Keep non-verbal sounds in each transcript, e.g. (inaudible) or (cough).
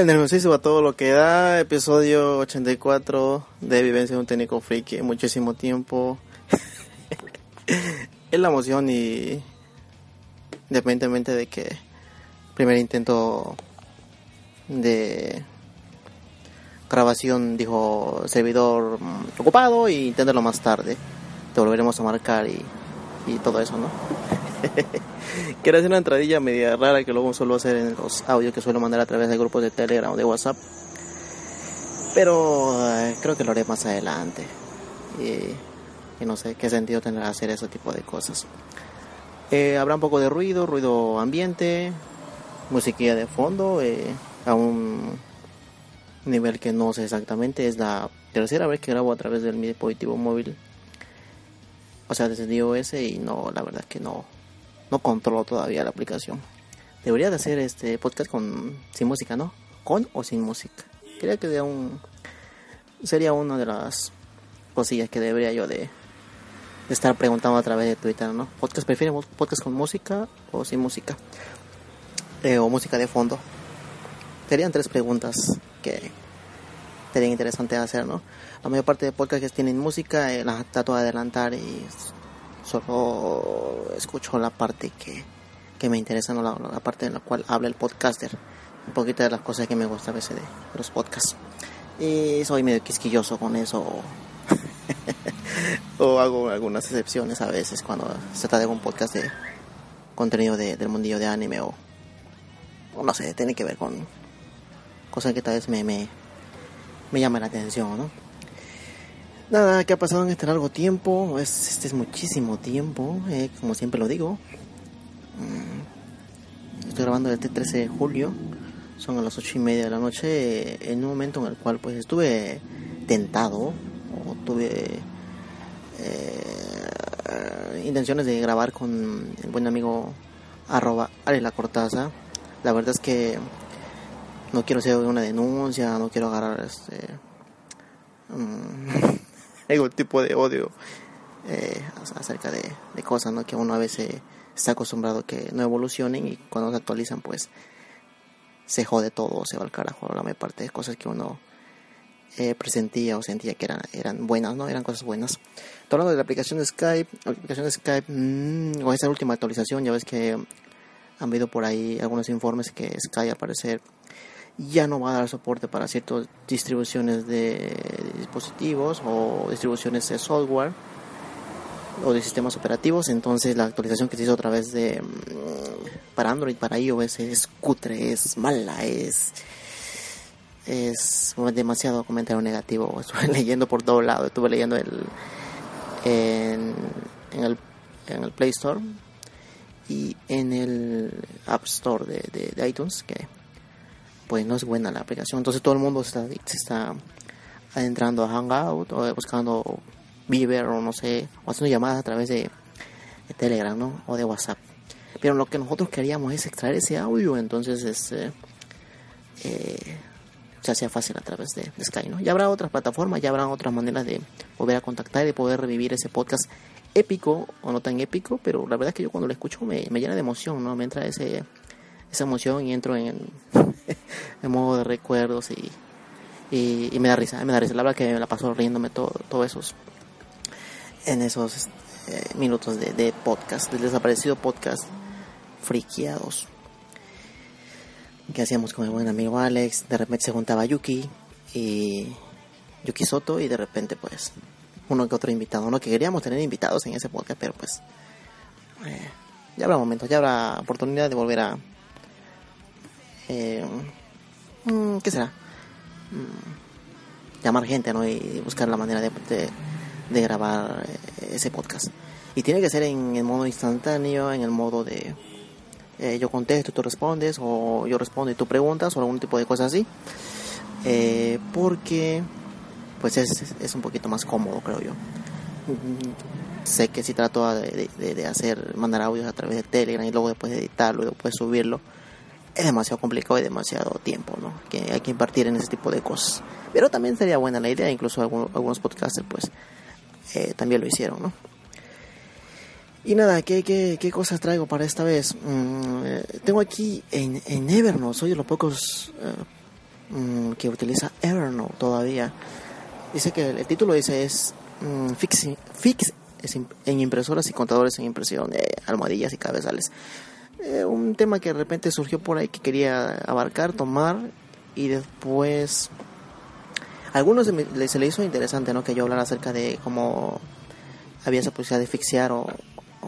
El va todo lo que da, episodio 84 de Vivencia de un técnico friki, muchísimo tiempo. (laughs) es la emoción y independientemente de que primer intento de grabación dijo servidor ocupado y intentarlo más tarde. Te volveremos a marcar y todo eso, ¿no? (laughs) Quiero hacer una entradilla media rara que luego suelo hacer en los audios que suelo mandar a través de grupos de Telegram o de WhatsApp. Pero eh, creo que lo haré más adelante. Y, no sé qué sentido tendrá hacer ese tipo de cosas. Eh, habrá un poco de ruido, ruido ambiente, musiquilla de fondo, eh, a un nivel que no sé exactamente. Es la tercera vez que grabo a través del mi dispositivo móvil. O sea, desde iOS y no, la verdad que no, no controlo todavía la aplicación. Debería de hacer este podcast con sin música, ¿no? Con o sin música. Creo que de un sería una de las cosillas que debería yo de, estar preguntando a través de Twitter, ¿no? Podcast prefieren podcast con música o sin música eh, o música de fondo. Serían tres preguntas que serían interesantes hacer, ¿no? La mayor parte de podcasts tienen música, eh, las trato de adelantar y solo escucho la parte que, que me interesa, ¿no? la, parte en la cual habla el podcaster. Un poquito de las cosas que me gusta a veces de los podcasts. Y soy medio quisquilloso con eso. (laughs) o hago algunas excepciones a veces cuando se trata de un podcast de contenido de, del mundillo de anime o, o, no sé, tiene que ver con cosas que tal vez me, me, me llaman la atención, ¿no? Nada, ¿qué ha pasado en este largo tiempo? Es, este es muchísimo tiempo, eh, como siempre lo digo. Mm, estoy grabando el 13 de julio, son a las 8 y media de la noche, en un momento en el cual pues estuve tentado, o tuve eh, intenciones de grabar con el buen amigo arroba la Cortaza. La verdad es que no quiero hacer una denuncia, no quiero agarrar este... Mm, algún tipo de odio eh, acerca de, cosas ¿no? que uno a veces está acostumbrado que no evolucionen y cuando se actualizan pues se jode todo, se va al carajo la mayor parte de cosas que uno eh, presentía o sentía que eran, eran buenas, ¿no? Eran cosas buenas. Hablando de la aplicación de Skype, aplicación de Skype, mmm, con esta última actualización, ya ves que han habido por ahí algunos informes que Skype al parecer ya no va a dar soporte para ciertas distribuciones de dispositivos o distribuciones de software o de sistemas operativos. Entonces la actualización que se hizo a través de mm, para Android para iOS es cutre es mala es es demasiado comentario negativo. (laughs) Estuve leyendo por todo lado. Estuve leyendo el en, el en el Play Store y en el App Store de, de iTunes que pues no es buena la aplicación. Entonces todo el mundo está, se está adentrando a Hangout o buscando Viber o no sé, o haciendo llamadas a través de, Telegram ¿no? o de WhatsApp. Pero lo que nosotros queríamos es extraer ese audio, entonces este, eh, se hacía fácil a través de, Skype. ¿no? Ya habrá otras plataformas, ya habrá otras maneras de volver a contactar y de poder revivir ese podcast épico o no tan épico, pero la verdad es que yo cuando lo escucho me, me llena de emoción, ¿no? Me entra ese, esa emoción y entro en, (laughs) en modo de recuerdos y, Y, me da risa, me da risa. La verdad que me la paso riéndome todos todo esos, en esos eh, minutos de, de, podcast, del desaparecido podcast friqueados. Que hacíamos con mi buen amigo Alex. De repente se juntaba Yuki y Yuki Soto y de repente pues uno que otro invitado, ¿no? Que queríamos tener invitados en ese podcast, pero pues eh, ya habrá momentos, ya habrá oportunidad de volver a... Eh, mm, ¿Qué será? Mm, llamar gente, ¿no? Y buscar la manera de, grabar eh, ese podcast. Y tiene que ser en el modo instantáneo, en el modo de eh, yo contesto y tú respondes, o yo respondo y tú preguntas, o algún tipo de cosas así. Eh, porque pues es, es, un poquito más cómodo, creo yo. Mm, sé que si trato de, de, hacer, mandar audios a través de Telegram y luego después de editarlo y después subirlo, es demasiado complicado y demasiado tiempo, ¿no? Que hay que invertir en ese tipo de cosas. Pero también sería buena la idea, incluso algunos, algunos podcasters, pues, eh, también lo hicieron, ¿no? Y nada, ¿qué, qué, qué cosas traigo para esta vez? Mm, eh, tengo aquí en, en Evernote, soy de los pocos eh, mm, que utiliza Evernote todavía. Dice que el, título dice es mm, fix, fix en impresoras y contadores en impresión, de almohadillas y cabezales. Eh, un tema que de repente surgió por ahí que quería abarcar, tomar y después algunos se, se le hizo interesante no que yo hablara acerca de cómo había esa posibilidad de fixear o,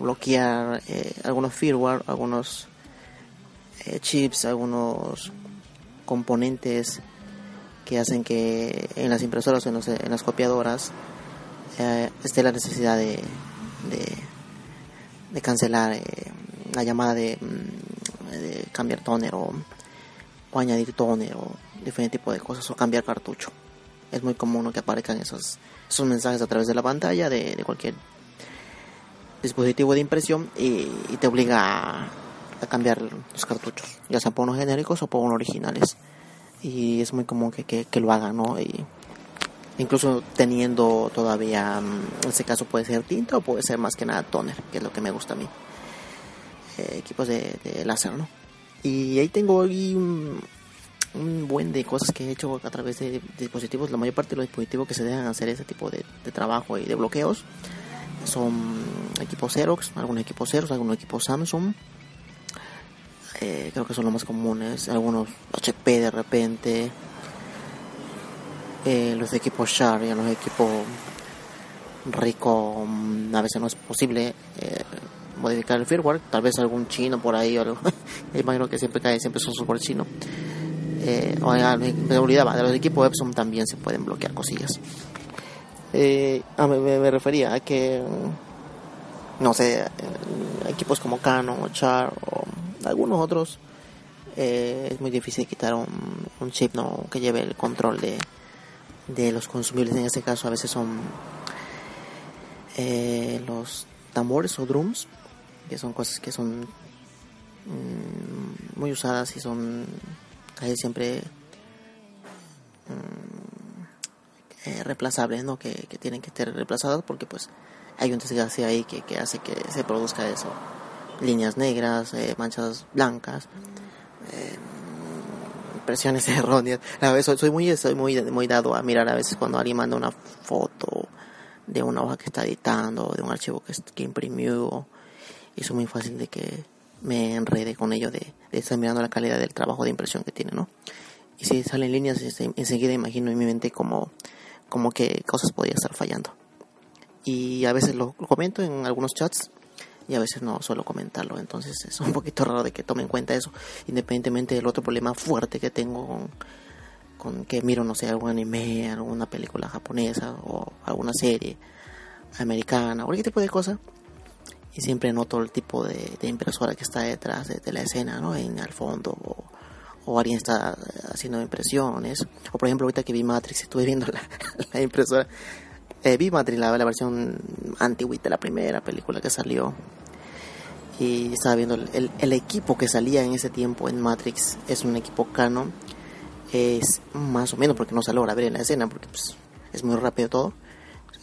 bloquear eh, algunos firmware, algunos eh, chips, algunos componentes que hacen que en las impresoras o en, las copiadoras eh, esté la necesidad de, de, cancelar la llamada de, mm, de, cambiar toner o, o añadir toner o diferente tipo de cosas o cambiar cartucho. Es muy común que aparezcan esos, esos mensajes a través de la pantalla de, de cualquier dispositivo de impresión y, te obliga a, cambiar los cartuchos, ya sea por unos genéricos o por unos originales. Y es muy común que, que, lo hagan, ¿no? Y incluso teniendo todavía, mm, en este caso puede ser tinta o puede ser más que nada toner, que es lo que me gusta a mí. Eh, equipos de, láser, ¿no? Y ahí tengo un, buen de cosas que he hecho a través de dispositivos. La mayor parte de los dispositivos que se dejan hacer ese tipo de, trabajo y de bloqueos son equipos Xerox, algunos equipos Xerox, algunos equipos Samsung. Eh, creo que son los más comunes, algunos HP de repente, eh, los equipos Sharp y los equipos Rico, a veces no es posible eh, modificar el firmware, tal vez algún chino por ahí, o algo. (laughs) imagino que siempre cae, siempre son super chino. me olvidaba, de los equipos Epson también se pueden bloquear cosillas. Eh, ah, me, refería a que, no sé, eh, equipos como Canon o Char o algunos otros, eh, es muy difícil quitar un, chip no que lleve el control de, de los consumibles. En este caso, a veces son eh, los tambores o drums, que son cosas que son mm, muy usadas y son casi siempre. Mm, eh, reemplazables, ¿no? Que, tienen que ser reemplazados porque pues hay un desgaste ahí que, que hace que se produzca eso. Líneas negras, eh, manchas blancas, eh, impresiones (laughs) erróneas. A veces soy muy, soy muy, muy dado a mirar a veces cuando alguien manda una foto de una hoja que está editando, de un archivo que, que imprimió, es muy fácil de que me enrede con ello de, de estar mirando la calidad del trabajo de impresión que tiene, ¿no? Y si salen líneas, enseguida imagino en mi mente como como que cosas podían estar fallando. Y a veces lo comento en algunos chats y a veces no suelo comentarlo. Entonces es un poquito raro de que tome en cuenta eso, independientemente del otro problema fuerte que tengo con, que miro, no sé, algún anime, alguna película japonesa o alguna serie americana o cualquier tipo de cosa. Y siempre noto el tipo de, impresora que está detrás de, la escena, ¿no? En el fondo o, alguien está haciendo impresiones. O por ejemplo, ahorita que vi Matrix, estuve viendo (laughs) la, impresora. Eh, vi Matrix, la, la versión antiguita, la primera película que salió. Y estaba viendo el, el, equipo que salía en ese tiempo en Matrix. Es un equipo Canon. Es más o menos porque no se logra ver en la escena, porque pues, es muy rápido todo.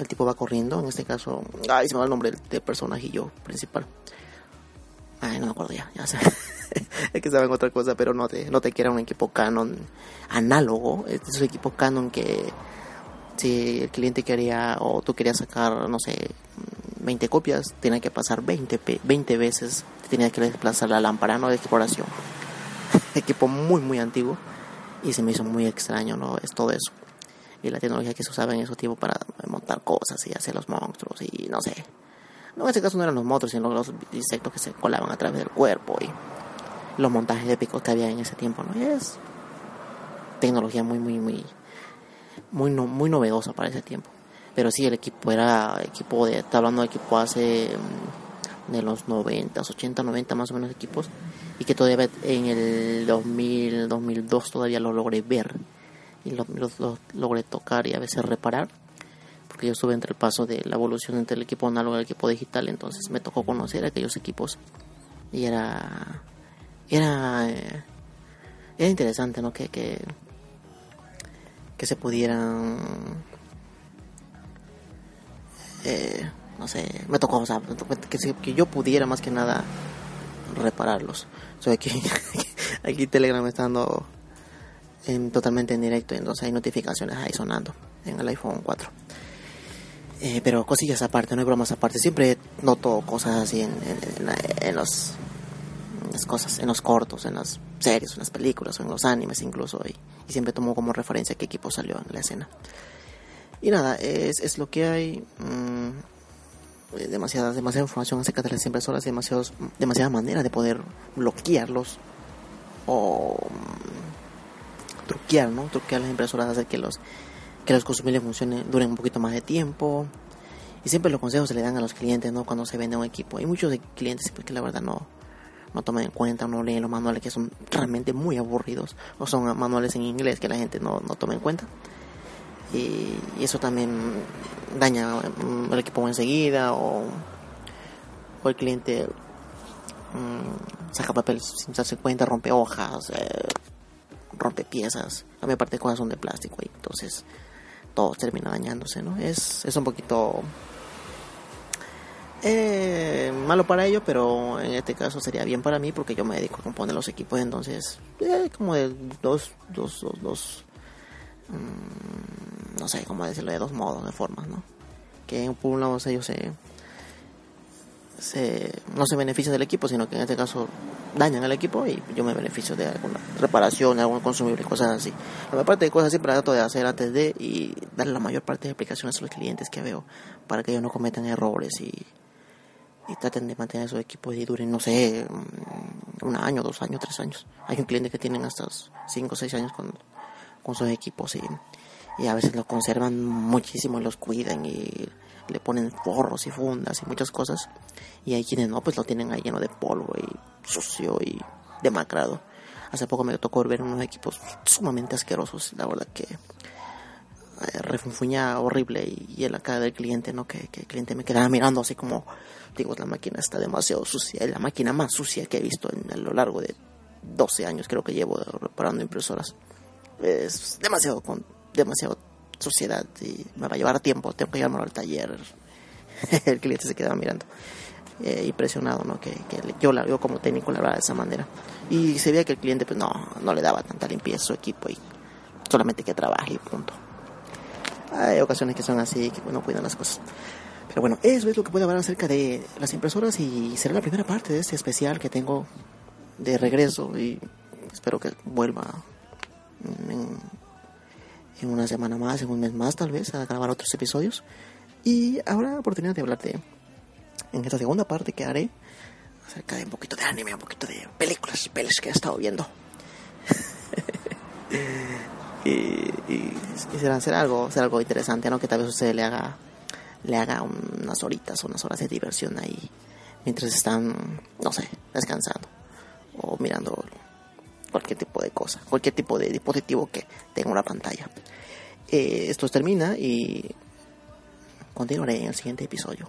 El tipo va corriendo, en este caso. Ay, se me va el nombre del, personaje y yo principal. Ay, no me acuerdo ya, ya sé. (laughs) es que saben otra cosa, pero no te, no te quiera un equipo Canon análogo. Este es un equipo Canon que si el cliente quería o tú querías sacar, no sé, 20 copias, tenía que pasar 20, 20 veces, tenía que desplazar la lámpara ¿no? de exploración. (laughs) equipo muy, muy antiguo y se me hizo muy extraño, ¿no? Es todo eso. Y la tecnología que se usaba en ese tiempo para montar cosas y hacer los monstruos y no sé. No, en este caso no eran los monstruos, sino los insectos que se colaban a través del cuerpo y los montajes épicos que había en ese tiempo, ¿no? Es tecnología muy, muy, muy, muy, muy novedosa para ese tiempo. Pero sí, el equipo era equipo de, está hablando de equipo hace mm, de los 90, 80, 90 más o menos equipos y que todavía en el 2000, 2002 todavía lo logré ver y lo, logré tocar y a veces reparar porque yo estuve entre el paso de la evolución entre el equipo análogo y el equipo digital entonces me tocó conocer aquellos equipos y era era eh, era interesante no que que, que se pudieran eh, no sé me tocó o sea que, que yo pudiera más que nada repararlos. So, aquí, (laughs) aquí Telegram está dando en, totalmente en directo, entonces hay notificaciones ahí sonando en el iPhone 4. Eh, pero cosillas aparte, no hay bromas aparte. Siempre noto cosas así en, en, los las cosas, en los cortos, en las series, en las películas, en los animes incluso. Y, siempre tomo como referencia qué equipo salió en la escena. Y nada, es, es lo que hay. Mm, eh, demasiada, demasiada información acerca de las impresoras, demasiados, demasiada manera de poder bloquearlos o mm, truquear, ¿no? Truquear las impresoras, hacer que los, que los consumibles funcionen, duren un poquito más de tiempo. Y siempre los consejos se le dan a los clientes, ¿no? Cuando se vende un equipo. Hay muchos clientes que la verdad no, no toman en cuenta, no leen los manuales que son realmente muy aburridos. O son manuales en inglés que la gente no, no toma en cuenta y, eso también daña el equipo enseguida o, o el cliente mm, saca papel sin darse cuenta, rompe hojas, eh, rompe piezas, la parte de cosas son de plástico y entonces todo termina dañándose, ¿no? Es, es un poquito eh, malo para ellos, pero en este caso sería bien para mí porque yo me dedico a los equipos, entonces eh, como de dos, dos, dos, dos Mm, no sé cómo decirlo de dos modos, de formas, ¿no? Que por un lado ellos se, se, no se benefician del equipo, sino que en este caso dañan al equipo y yo me beneficio de alguna reparación, algún consumible, cosas así. La parte de cosas siempre trato de hacer antes de y dar la mayor parte de explicaciones a los clientes que veo para que ellos no cometan errores y, y traten de mantener esos equipos y duren, no sé, mm, un año, dos años, tres años. Hay un cliente que tienen hasta cinco o seis años con con sus equipos y, y a veces los conservan muchísimo y los cuidan y le ponen forros y fundas y muchas cosas. Y hay quienes no pues lo tienen ahí lleno de polvo y sucio y demacrado. Hace poco me tocó ver unos equipos sumamente asquerosos la verdad que eh, refunfuña horrible y, en la cara del cliente no que, el cliente me quedaba mirando así como digo la máquina está demasiado sucia es la máquina más sucia que he visto en, a lo largo de 12 años creo que llevo reparando impresoras. Es demasiado demasiado suciedad y me va a llevar tiempo, tengo que llevarlo al taller. (laughs) el cliente se quedaba mirando, eh, impresionado, ¿no? Que, yo, la, yo como técnico la verdad de esa manera. Y se veía que el cliente pues no, no le daba tanta limpieza a su equipo y solamente que trabaje y punto. Hay ocasiones que son así, que no cuidan las cosas. Pero bueno, eso es lo que puedo hablar acerca de las impresoras y será la primera parte de este especial que tengo de regreso y espero que vuelva en, una semana más, en un mes más tal vez, a grabar otros episodios. Y ahora oportunidad de hablarte en esta segunda parte que haré acerca de un poquito de anime, un poquito de películas y pelis que he estado viendo. (laughs) y, y, será, algo, será algo interesante, ¿no? Que tal vez usted le haga, le haga unas horitas, unas horas de diversión ahí mientras están, no sé, descansando o mirando cualquier tipo de cosa, cualquier tipo de dispositivo que tenga una pantalla. Eh, esto termina y continuaré en el siguiente episodio.